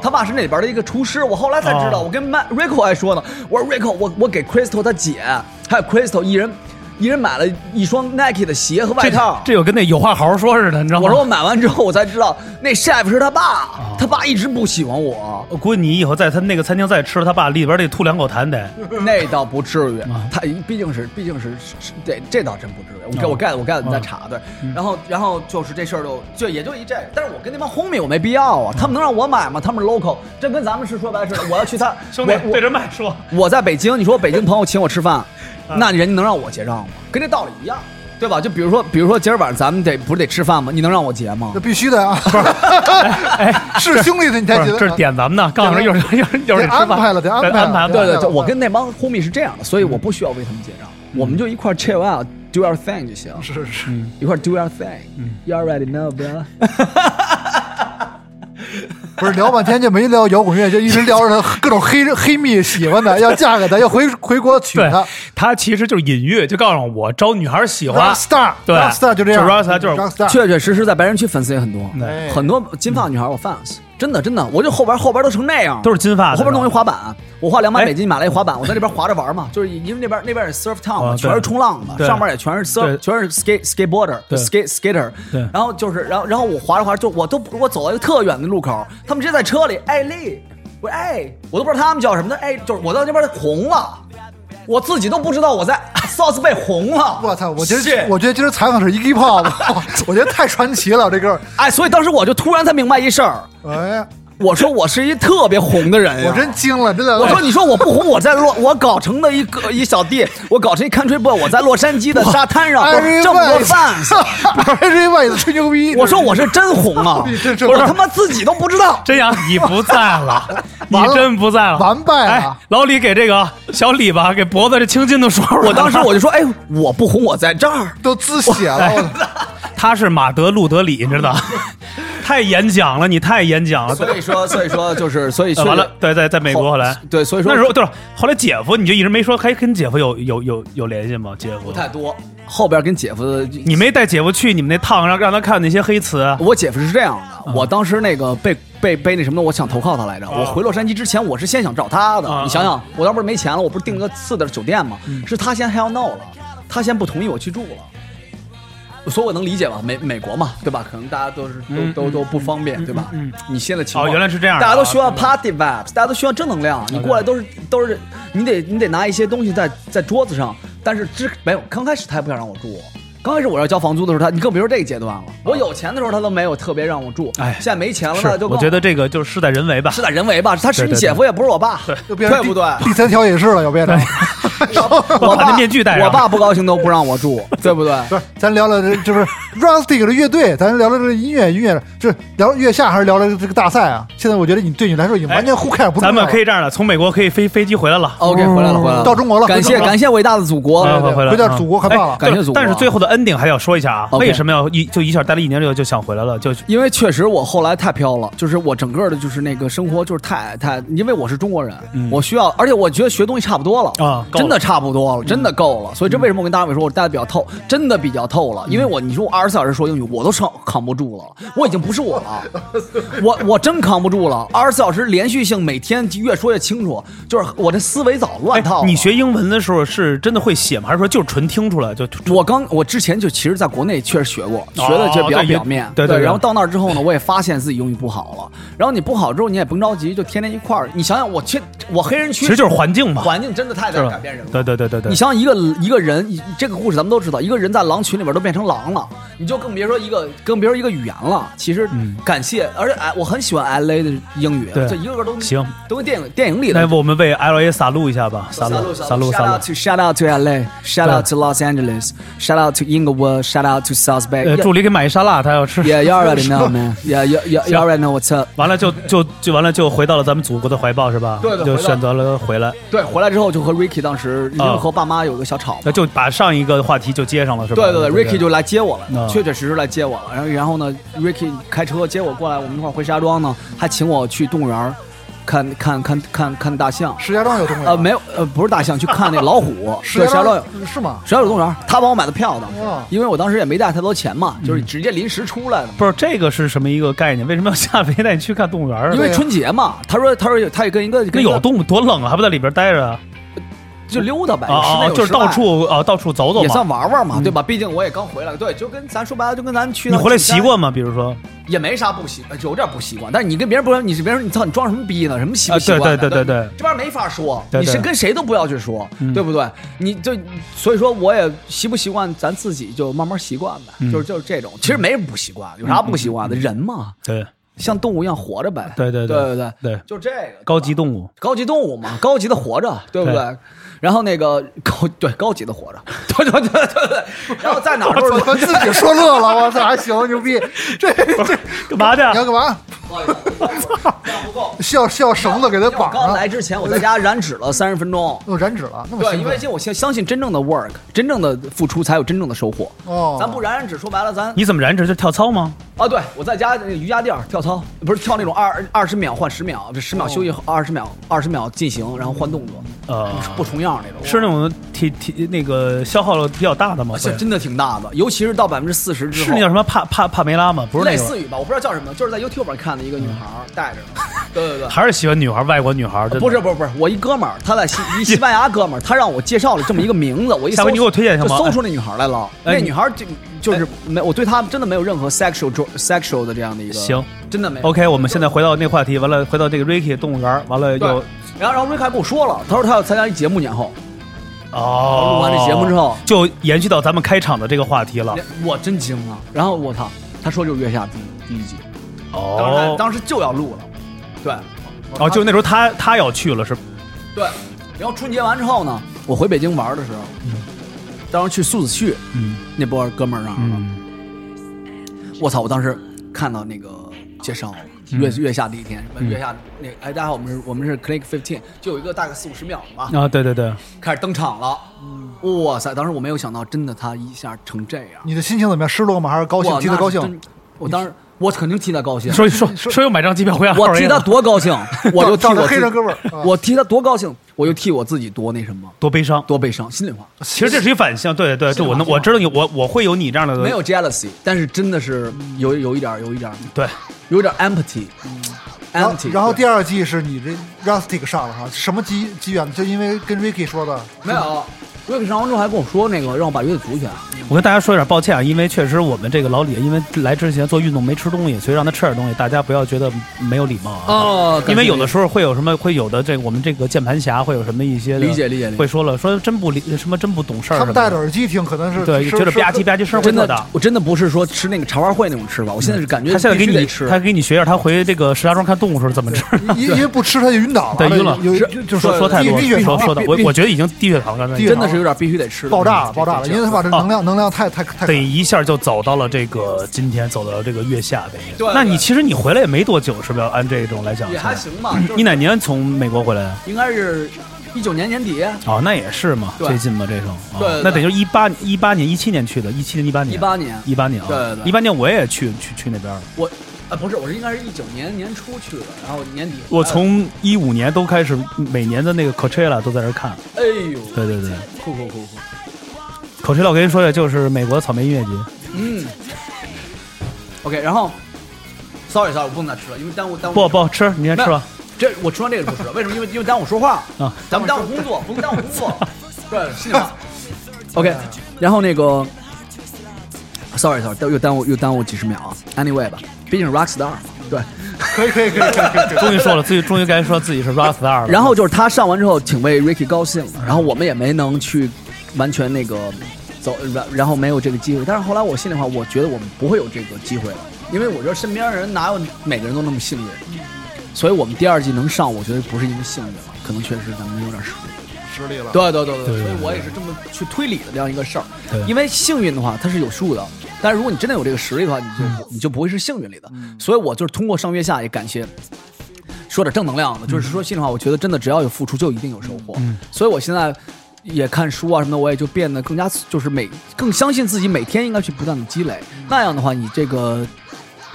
他爸是那里边的一个厨师。我后来才知道，哦我跟 Matt Rico 还说呢，我说 Rico，我我给 Crystal 他姐还有 Crystal 一人一人买了一双 Nike 的鞋和外套。这有跟那有话好好说似的，你知道吗？我说我买完之后，我才知道那 chef 是他爸，哦他爸一直不喜欢我。我估计你以后在他那个餐厅再吃，他爸里边得吐两口痰得。那倒不至于啊，他毕竟是毕竟是是这这倒真不至于。我哦盖我盖我盖你再嗯查对，然后然后就是这事儿就就也就一这，但是我跟那帮 homie 我没必要啊，他们能让我买吗？他们是 local，这跟咱们是说白了似的，我要去他 兄弟对着麦说，我在北京，你说北京朋友请我吃饭，啊那人家能让我结账吗？跟这道理一样，对吧？就比如说，比如说今儿晚上咱们得不是得吃饭吗？你能让我结吗那？必须的啊！哎，是兄弟的你才觉得这是点咱们呢，刚好又是又是又是吃饭得安排了得安排了安排。对对对，我跟那帮 homie 是这样的，所以我不需要为他们结账，我们就一块儿 chill out，do our thing 就行，是是。是，一块儿 do our thing。You already know, bro。不是聊半天就没聊摇滚乐，就一直聊着他各种黑黑蜜喜欢的，要嫁给他，要回回国娶对他。，他其实就是隐喻，就告诉我招女孩喜欢。Rockstar，对。Rockstar 就这样就 Rockstar 就是 Rockstar，确确实实在白人区粉丝也很多，哎很多金发女孩我 fans，真的真的，我就后边后边都成那样，都是金发的我后边弄一滑板，我花两百哎。美金买了一滑板，我在那边滑着玩嘛，就是因为那边那边是 surf town 嘛，全是冲浪的，对。上面也全是 surf，全是 skate skateboarder 对。skate skater，对。然后就是然后然后我滑着滑着就我都我走到一个特远的路口，他们直接在车里，哎丽，我说哎，我都不知道他们叫什么的，哎，就是我到那边红了。我自己都不知道我在 South 被红了，我操！我觉得 Shit 我觉得今儿采访是 Iggy Pop，我觉得太传奇了，这个。哎，所以当时我就突然才明白一事儿，哎，我说我是一特别红的人呀我真惊了，真的。我说你说我不红，我在洛，我搞成的一个一小弟，我搞成一 country boy，我在洛杉矶的沙滩上，Every 这么多 Vice fans，，Every Vice 吹牛逼。我说我是真红啊我他妈自己都不知道。真阳，你不在了，你真不在了，完败了哎，老李给这个小李吧，给脖子这青筋都说出来了。我当时我就说，哎，我不红，我在这儿。都滋血了，他是马德路德里，你知道？太演讲了，你太演讲了。所以说，所以说就是，所以呃完了，对，在在美国后来，对，所以说那时候对了，后来姐夫你就一直没说，还跟姐夫有有有有联系吗？姐夫不太多。后边跟姐夫的，你没带姐夫去你们那趟，让让他看那些黑词。啊我姐夫是这样嗯的，我当时那个被被被那什么的，我想投靠他来着。我回洛杉矶之前，我是先想找他的啊。你想想，我当时不是没钱了，我不是订了个次的酒店吗？嗯是他先 hell no 了，他先不同意我去住了。所以我能理解吧？美美国嘛，对吧？可能大家都是都都都不方便，对吧？嗯你现在情况哦原来是这样的大家都需要啊 party vibes，大家都需要正能量。你过来都是都是，你得你得拿一些东西在在桌子上，但是之没有，刚开始他也不想让我住。刚开始我要交房租的时候，他你更别说这个阶段了。我有钱的时候，他都没有特别让我住。哎现在没钱了，就，我觉得这个就是事在人为吧。事在人为吧？他是你姐夫，也不是我爸，又变成对不对？第第三条也是了，又变成。我爸把那面具戴上我爸不高兴都不让我住，对不对？不是，咱聊聊这，就是 Rustic 的乐队，咱聊聊这音乐，音乐就是聊月下还是聊聊这个大赛啊？现在我觉得你对你来说已经完全互开不重咱。们可以这样的，从美国可以飞飞机回来了。OK，回来了，回来了，到中国了感谢感谢伟大的祖国。啊对对回到祖国可棒了哎感谢祖国但是最后的 ending 还要说一下啊为什么要一就一下待了一年之后就想回来了？就因为确实我后来太飘了，就是我整个的就是那个生活就是太太，因为我是中国人，我需要，而且我觉得学东西差不多了啊了真的差不多了，真的够了。所以这为什么我跟大伟说我待的比较透，真的比较透了。因为我你说我二十四小时说英语，我都扛扛不住了，我已经不是我了，我我真扛不住了。二十四小时连续性，每天越说越清楚，就是我这思维早乱套你学英文的时候是真的会写吗？还是说就是纯听出来就？我刚我之前就其实在国内确实学过，学的就比较表面，对对对然后到那儿之后呢，我也发现自己英语不好了。然后你不好之后，你也甭着急，就天天一块儿。你想想，我去我黑人区，其实就是环境嘛，环境真的太能改变人了。对对对对对你。想想一个一个人，这个故事咱们都知道，一个人在狼群里边都变成狼了，你就更别说一个更别说一个语言了。其实感谢，而且哎，我很喜欢 L A 的英语，对这一个个都行，都跟电影电影里的那我们为 L A 撒路一下吧，撒路撒路 Shout 撒 to Shout out to LA, Shout out to Los Angeles, Shout out to Inglewood, Shout out to South Bay. 呃，助理给买一沙拉，他要吃。Yeah, you already know, man. Yeah, you you you already know what's up. 完了就就就完了就回到了咱们祖国的怀抱是吧？对对就选择了回来，对，回来之后就和 Ricky 当时因为和爸妈有个小吵嘛。那就把上一个话题就接上了是吧？对对对，Ricky 就来接我了，嗯确确实实来接我了。然后然后呢，Ricky 开车接我过来，我们一块儿回石家庄呢，还请我去动物园儿看看看看看大象。石家庄有动物园呃，没有，呃，不是大象，去看那个老虎。石对，石家庄有。是吗？石家庄有动物园儿，他帮我买的票的哇，因为我当时也没带太多钱嘛，就是直接临时出来的。不是这个是什么一个概念？为什么要下飞带你去看动物园啊？因为春节嘛，他说他说他也跟一个那跟有动物多冷啊，还不在里边待着啊？就溜达呗，就是到处啊到处走走也算。玩玩嘛，对吧？毕竟我也刚回来，对，就跟咱说白了，就跟咱去你回来习惯吗？比如说也没啥不习，呃有点不习惯。但是你跟别人不说，你是别人，你操，你装什么逼呢？什么习不啊习惯？对对对对对这玩意儿没法说，你是跟谁都不要去说，对不对？你就所以说，我也习不习惯，咱自己就慢慢习惯呗，嗯就是就是这种。其实没什么不习惯，有啥不习惯的？人嘛，对像动物一样活着呗。对对对对对对，就这个高级动物。高级动物嘛，高级的活着，对不对？对然后那个高对高级的活着，对对对对对。然后在哪儿都是我 自己说乐了，我操，还行，牛逼！这这干嘛去？你要干嘛？不。需要需要绳子给他绑上。刚来之前，我在家燃脂了三十分钟。又，燃脂了，那么对，因为我相相信真正的 work，真正的付出才有真正的收获。哦，咱不燃燃脂，说白了，咱你怎么燃脂？就跳操吗？啊，对我在家那个瑜伽垫儿跳操，不是跳那种二二十秒换十秒，这十秒休息，二十秒二十秒进行，然后换动作，呃，不重样那种。是那种体体那个消耗了比较大的吗？会这真的挺大的，尤其是到百分之四十之后。是那叫什么帕帕帕梅拉吗？不是，类似于吧，我不知道叫什么，就是在 YouTube 上看的一个女孩儿带着的。对对对。还是喜欢女孩，外国女孩。不是不是不是，我一哥们儿，他在西一西班牙哥们儿，他让我介绍了这么一个名字，我一搜下回 你给我推荐一下吗就搜出那女孩来了。哎那女孩就就是没，我对她真的没有任何 sexual sexual 的这样的一个，行，真的没。OK，我们现在回到那话题，完了回到这个 Ricky 动物园，完了又，然后然后瑞凯跟我说了，他说他要参加一节目，年后哦，录完这节目之后，就延续到咱们开场的这个话题了。我真惊了。然后我操，他说就是月下第第一季，当时哦当时就要录了，对哦，就那时候他他要去了是吧？对。然后春节完之后呢，我回北京玩的时候，当时去苏子旭嗯那波哥们儿那儿了。嗯我操！我当时看到那个介绍月月下第一天，月下那个哎，大家好，我们是我们是 Click Fifteen，就有一个大概四五十秒嘛，啊，对对对，开始登场了。哇塞！当时我没有想到，真的他一下成这样，你的心情怎么样？失落吗？还是高兴？哇替他高。兴？真我当时我肯定替他高兴，说说说又买张机票回来，我替他多高兴，我就替我自黑人哥们儿啊。我替他多高兴，我就替我自己多那什么，多悲伤。多悲伤。心里话，其实这是一反向，对对对，我能我知道你，我我会有你这样的没有 jealousy，但是真的是有有一点有一点对，有点后 empty，然后第二季是你这 Rustic 上了哈，什么机机缘？就因为跟 Ricky 说的，没有，瑞克上完之后还跟我说那个让我把乐队组起来，我跟大家说一点抱歉啊，因为确实我们这个老李，因为来之前做运动没吃东西，所以让他吃点东西，大家不要觉得没有礼貌啊。哦因为有的时候会有什么，会有的这个我们这个键盘侠会有什么一些理解理解会说了说真不理什么真不懂事儿什么他们戴着，耳机听，可能是对，觉得吧唧吧唧声会真的特大。，我真的不是说吃那个茶话会那种吃法，我现在是感觉他现在给你，吃。他给你学一下，他回这个石家庄看动物时候怎么吃。因因为不吃他就晕倒了，对晕了。有就就说说太多说说的，我我觉得已经低血糖了，真的是有点必须得吃爆炸了，爆炸了，因为他把这能量能量太太太得一下就走到了这个今天走到了这个月下边。对那你其实你回来也没多久，是不是？按这种来讲，也还行吧。就是你哪年从美国回来啊？应该是一九年年底，哦，那也是嘛，最近嘛，这种。哦对对对那等于一八一八年、一七年去的，一七年、一八年、一八年一八年啊，对对对一八年我也去去去那边了。我啊不是，我是应该是一九年年初去的，然后年底我从一五年都开始，每年的那个 Coachella 都在这看。哎呦，对对对酷酷酷酷，，Coachella 我跟您说的就是美国草莓音乐节。嗯，OK，然后 sorry sorry，我不能再吃了，因为耽误耽误不不吃，你先吃吧。这我吃完这个就不吃了，为什么？因为因为耽误说话啊，咱们耽误工作，不能耽误工作。对，心里话。OK，然后那个，sorry sorry，又耽误又耽误几十秒啊。Anyway 吧，毕竟是 rockstar。对，可以可以可以可以。终于说了，自己终于该说自己是 rockstar 了。然后就是他上完之后挺为 Ricky 高兴的，然后我们也没能去完全那个走，然然后没有这个机会。但是后来我心里话，我觉得我们不会有这个机会了，因为我觉得身边人哪有每个人都那么幸运，所以我们第二季能上，我觉得不是因为幸运了，可能确实咱们有点实力。实力了。对对对对，所以我也是这么去推理的这样一个事儿对。因为幸运的话，它是有数的，但是如果你真的有这个实力的话，你就、你就不会是幸运里的。所以我就是通过上月下也感谢。说点正能量的，就是说心里话，我觉得真的只要有付出，就一定有收获。所以我现在也看书啊什么的，我也就变得更加就是每更相信自己，每天应该去不断的积累。那样的话，你这个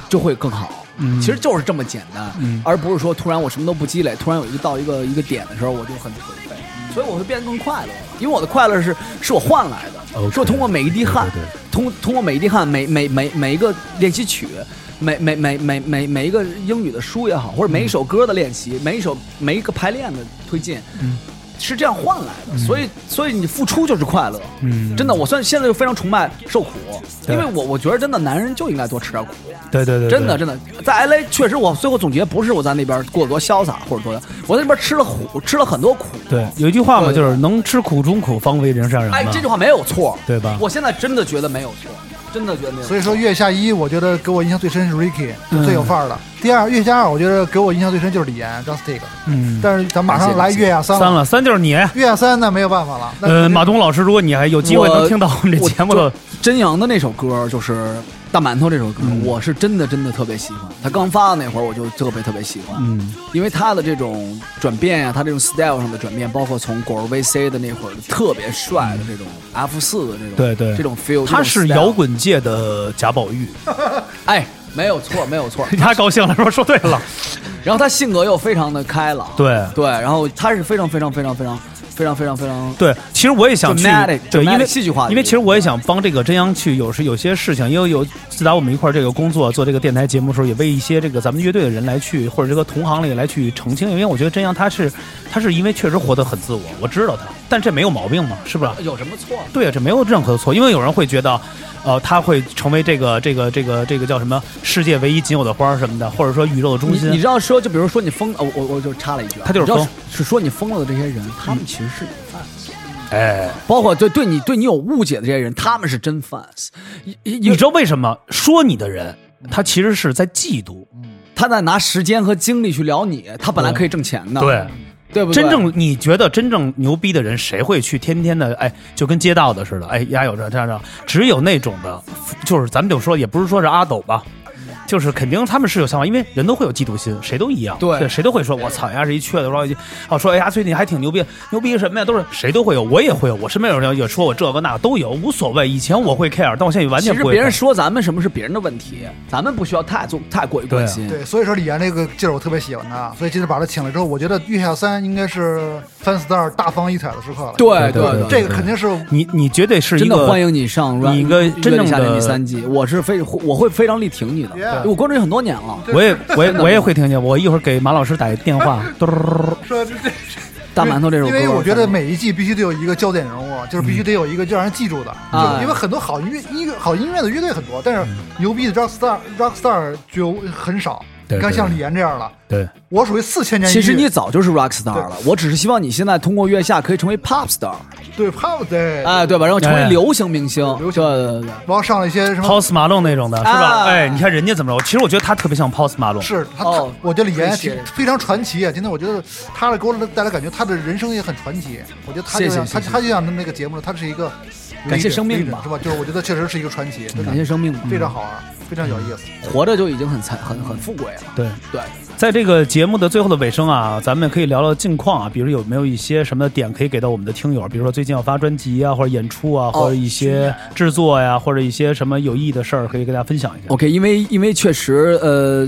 就会更好。嗯其实就是这么简单，嗯而不是说突然我什么都不积累，突然有一个到一个一个点的时候，我就很颓废。所以我会变得更快乐，因为我的快乐是是我换来的是我通过每一滴汗对对对，通通过每一滴汗，每每每每一个练习曲，每每每每每每一个英语的书也好，或者每一首歌的练习，每一首每一个排练的推进，嗯是这样换来的。所以所以你付出就是快乐，嗯。真的，我算现在就非常崇拜受苦，因为我我觉得真的男人就应该多吃点苦。对对对，对。真的真的，在 LA 确实，我最后总结不是我在那边过得多潇洒或者多，我在那边吃了苦，吃了很多苦。对，有一句话嘛，就是能吃苦中苦，方为人上人。哎，这句话没有错，对吧？我现在真的觉得没有错，真的觉得没有。所以说月下一，我觉得给我印象最深是 Ricky，嗯最有范儿的。第二，月下二，我觉得给我印象最深就是李岩 Just Stick。嗯，但是咱马上来月下三三。了，三就是你。月下三那没有办法了。那呃，马东老师，如果你还有机会能听到我们这节目的，真阳的那首歌就是《大馒头》这首歌，嗯我是真的真的特别喜欢。他刚发的那会儿，我就特别特别喜欢，嗯，因为他的这种转变呀、他这种 style 上的转变，包括从果儿 VC 的那会儿特别帅的这种 F 四的这种，对对这种 feel，他是摇，滚界的贾宝玉。哎，没有错，没有错。他高兴了，说说对了。然后他性格又非常的开朗，对对，然后他是非常非常非常非常非常非常非常对，其实我也想去对，因为戏剧化因为其实我也想帮这个真央去，有时有些事情，因为有自打我们一块儿这个工作做这个电台节目的时候，也为一些这个咱们乐队的人来去或者这个同行里来去澄清，因为我觉得真央他是他是因为确实活得很自我，我知道他，但这没有毛病嘛，是不是？有什么错？对啊，这没有任何的错，因为有人会觉得，呃，他会成为这个这个这个这个叫什么世界唯一仅有的花儿什么的，或者说宇宙的中心。你你知道说，就比如说你疯，呃，我我就插了一句他就是疯是说你疯了的这些人，他们其实是你的 fans，哎，包括对对你对你有误解的这些人，他们是真 fans。你你知道为什么说你的人，他其实是在嫉妒？他在拿时间和精力去聊你，他本来可以挣钱的，对。对不？真正你觉得真正牛逼的人，谁会去天天的哎，就跟街道的似的，哎，丫有这这这，只有那种的，就是咱们就说，也不是说是阿斗吧。就是肯定他们是有想法，因为人都会有嫉妒心，谁都一样。对谁都会说，我操，人家是一缺的，说哦，说哎呀，最近还挺牛逼，牛逼什么呀？都是谁都会有，我也会有，我身边有人也说我这个那个都有，无所谓。以前我会 care，但我现在完全不会 care。实别人说咱们什么是别人的问题，咱们不需要太做太过于关心。对，所以说李岩这个劲儿我特别喜欢他，所以今天把他请来之后，我觉得月下三应该是 Fan Star 大放异彩的时刻了。对对对这个肯定是你你绝对是一个真的欢迎你上你一个真正的第三季，我是非我会非常力挺你的 Yeah，我关注你很多年了。我也 我也我也会听见，我一会儿给马老师打一电话，嘟儿说这这大馒头这首歌，因为我觉得每一季必须得有一个焦点人物，就是必须得有一个就让人记住的。因为很多好音乐音乐好音乐的乐队很多，但是牛逼的 rock star rock star 就很少。你看像李岩这样了，对，我属于四千年一遇。其实你早就是 rock star 了，我只是希望你现在通过月下可以成为 pop star，对 pop 对，哎，对吧？然后成为哎流行明星，流行对对对。然后上了一些什么 Post Malone 那种的是吧？啊哎，你看人家怎么着？其实我觉得他特别像 Post Malone。是他，哦我觉得李岩谢谢挺非常传奇啊！今天我觉得他的给我带来感觉，他的人生也很传奇。我觉得他就像他他就像那个节目，他是一个感谢生命吧是吧？就是我觉得确实是一个传奇，感谢生命，非常好玩，非常有意思。活着就已经很财很很富贵了。对，对，在这个节目的最后的尾声啊，咱们可以聊聊近况啊，比如有没有一些什么点可以给到我们的听友，比如说最近要发专辑啊，或者演出啊，或者一些制作呀、或者一些什么有意义的事儿，可以跟大家分享一下。OK，因为因为确实呃，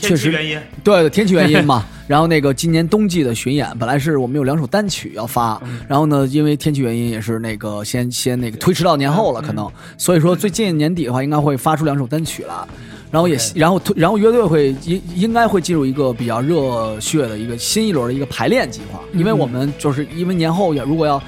确实原因，对天气原因嘛。然后那个今年冬季的巡演，本来是我们有两首单曲要发，然后呢，因为天气原因也是那个先先那个推迟到年后了，可能，所以说最近年底的话，应该会发出两首单曲了。然后也，然后，然后乐队会应应该会进入一个比较热血的一个新一轮的一个排练计划，因为我们就是因为年后也如果要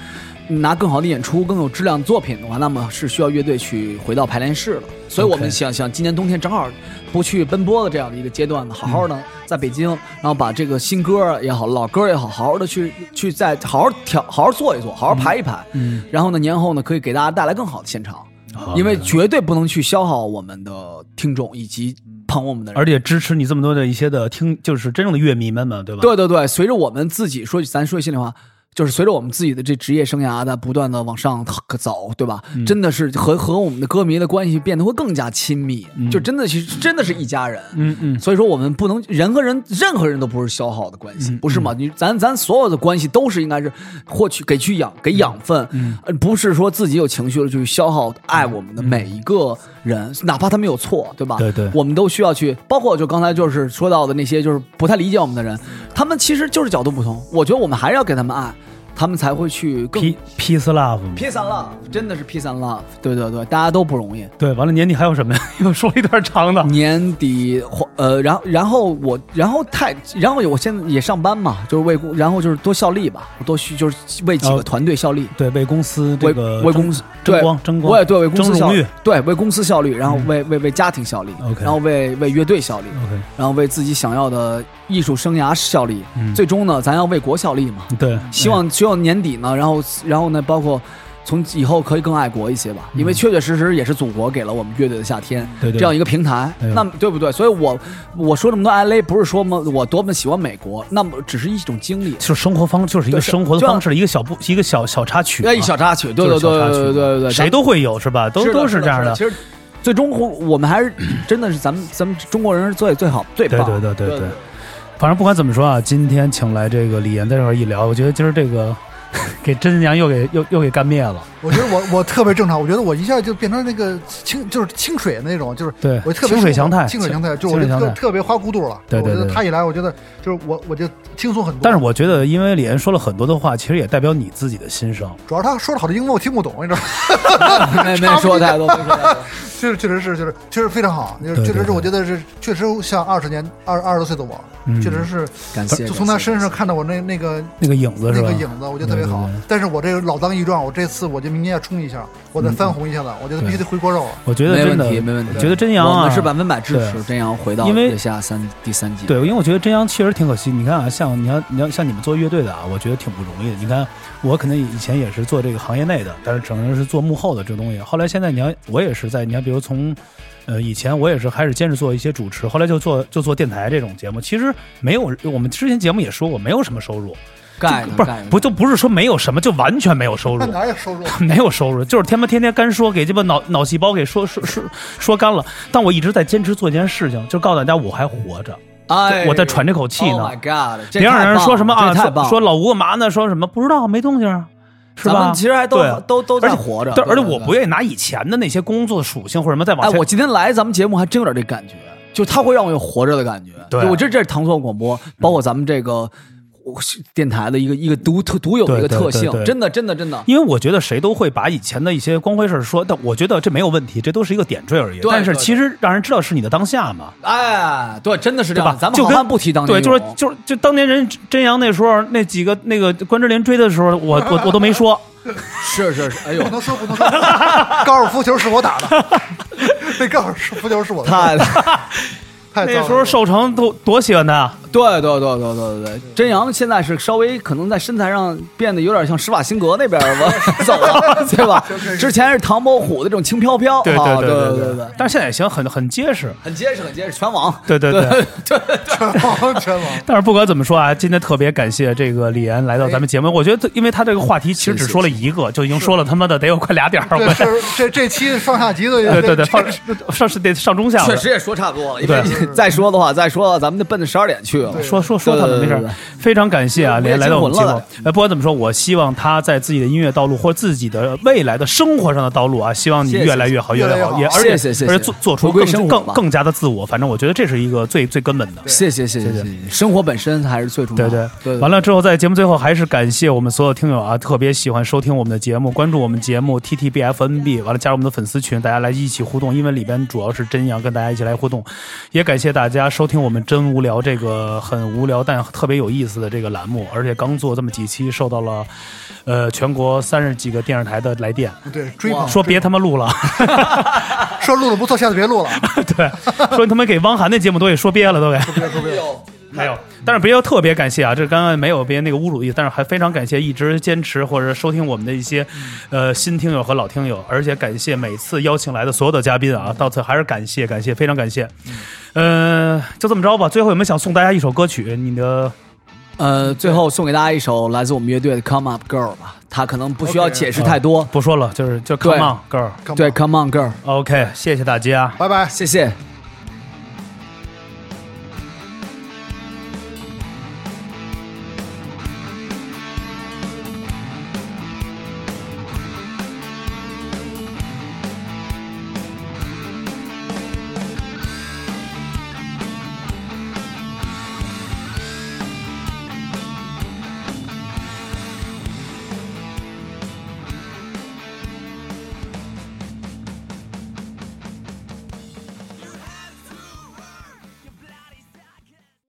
拿更好的演出、更有质量的作品的话，那么是需要乐队去回到排练室的。所以我们想想，今年冬天正好不去奔波的这样的一个阶段呢，好好的在北京，然后把这个新歌也好、老歌也好，好好的去去再好好调、好好做一做、好好排一排。嗯，然后呢，年后呢可以给大家带来更好的现场，好因为绝对不能去消耗我们的听众以及捧我们的人。而且支持你这么多的一些的听，就是真正的乐迷们嘛，对吧？对对对，随着我们自己说，咱说句心里话，就是随着我们自己的这职业生涯的不断的往上走，对吧？嗯真的是和和我们的歌迷的关系变得会更加亲密，就真的是真的是一家人。嗯嗯，所以说，我们不能人和人，任何人都不是消耗的关系，不是吗？你咱咱所有的关系都是应该是获取给去养给养分，呃不是说自己有情绪了就去消耗爱我们的每一个人，哪怕他没有错，对吧？对对我们都需要去，包括就刚才就是说到的那些就是不太理解我们的人，他们其实就是角度不同。我觉得我们还是要给他们爱，他们才会去 Peace Love 嘛。peace and love，真的是 peace and love。对对对，大家都不容易。对，完了年底还有什么呀？又说了一段长的。年底，呃，然后然后我，然后太，然后我现在也上班嘛，就是为公，然后就是多效力吧，我多去就是为几个哦团队效力，对，为公司这为个为公司争光争光，我也对为公司效力。对为公司效力，然后为为为家庭效力 OK 然后为为乐队效力，OK，然后为自己想要的艺术生涯效力，嗯最终呢，咱要为国效力嘛。对，希望希望年底呢，然后然后呢，包括从以后可以更爱国一些吧，因为确确实实也是祖国给了我们乐队的夏天这样一个平台，那么对不对？所以我我说这么多 LA 不是说嘛我多么喜欢美国，那么只是一种经历，就是生活方，就是一个生活的方式一个小步，一个小小插曲嘛。哎，一小插曲，对对对对对对对，谁都会有是吧？都是都是这样的。其实最终我们还是真的是咱们咱们中国人是最最好最对棒，对对对对对。反正不管怎么说啊，今天请来这个李岩在这块儿一聊，我觉得今儿这个 给真娘又给又又给干灭了。我觉得我我特别正常，我觉得我一下就变成那个清就是清水那种，就是对我特别清水祥太清水祥太，就我觉清水祥太得特特别花骨朵了。我觉得对对对他一来，我觉得就是我我就轻松很多。但是我觉得，因为李岩说了很多的话，其实也代表你自己的心声。主要他说了好多英文我听不懂，你知道吗？没没说太多。确实确实是就是确实非常好，就是确实是我觉得是确实像二十年二二十多岁的我，嗯确实是感谢，就从他身上看到我那那个那个影子那是吧？个影子，我觉得特别好。但是我这个老当益壮，我这次我就明年要冲一下，我再翻红一下子，我觉得必须得回锅肉了。我觉得真的，没问题，没问题。我觉得真阳啊，是百分百支持真阳回到因为月下三第三季。对，因为我觉得真阳确实挺可惜。你看啊，像你要你要像你们做乐队的啊，我觉得挺不容易的。你看我可能以前也是做这个行业内的，但是整个是做幕后的这东西。后来现在你要我也是在，你看比如从。呃，以前我也是开始坚持做一些主持，后来就做就做电台这种节目。其实没有，我们之前节目也说过，没有什么收入，盖不是不就不是说没有什么，就完全没有收入，哪有收入？没有收入，就是天妈天天干说，给鸡巴脑脑细胞给说说说说干了。但我一直在坚持做一件事情，就告诉大家我还活着，哎，我在喘这口气呢 Oh my god！别让人说什么啊，说说老吴干嘛呢？说什么不知道，没动静啊，是吧？其实还都对都都在活着。对，而且我不愿意拿以前的那些工作的属性或者什么再往哎，前。我今天来咱们节目还真有点这感觉，就他会让我有活着的感觉。对我这这是糖蒜广播，包括咱们这个电台的一个一个独特独有的一个特性对对，真的真的真的。因为我觉得谁都会把以前的一些光辉事儿说，但我觉得这没有问题，这都是一个点缀而已。对对但是其实让人知道是你的当下嘛，哎，对，真的是这样。就跟咱们好不提当年对，就是就是就当年人真阳那时候那几个那个关之琳追的时候，我我我都没说。是是是，哎呦。不，能说不能说，高尔夫球是我打的，那高尔夫球是我的，太 太那时候寿成都多喜欢他，对对对对对对，真阳现在是稍微可能在身材上变得有点像施瓦辛格那边儿吧 走了，对吧？之前是唐伯虎的这种轻飘飘，对啊对对对对，但是现在也行，很很结实。很结实很结实，全王。对对对。全王全王。但是不管怎么说啊，今天特别感谢这个李岩来到咱们节目。我觉得，因为他这个话题其实只说了一个，就已经说了他妈的得有快俩点儿。对，这这期上下集的，对对对，上上是得上中下。确实也说差不多了，因对为再说的话，再说咱们就奔着十二点去了。说说说他们没事非常感谢啊，连来到我们节目。呃，不管怎么说，我希望他在自己的音乐道路或者自己的未来的生活上的道路啊，希望你越来越好，越来越好，也而且而且做做出更更更加的自我。反正我觉得这是一个最最根本的。谢谢谢谢谢谢，生活本身还是最重要对的。对，完了之后，在节目最后还是感谢我们所有听友啊，特别喜欢收听我们的节目，关注我们节目 T T B F N B，完了加入我们的粉丝群，大家来一起互动，因为里边主要是真阳跟大家一起来互动，也感谢大家收听我们真无聊这个很无聊但特别有意思的这个栏目，而且刚做这么几期，受到了呃全国三十几个电视台的来电，对追捧，说别他妈录了，说录的不错，下次别录了。对，说他妈给汪涵那节目都给说憋了，都给。别说憋。说，没有，但是别要特别感谢啊，这刚刚没有别那个侮辱的意思，但是还非常感谢一直坚持或者收听我们的一些呃新听友和老听友，而且感谢每次邀请来的所有的嘉宾啊，到此还是感谢感谢，非常感谢。呃，就这么着吧，最后有没有想送大家一首歌曲？你的呃，最后送给大家一首来自我们乐队的《Come Up Girl》吧，他可能不需要解释太多。不说了，就是就 Come on girl。对，Come On Girl，OK，谢谢大家。拜拜。谢谢。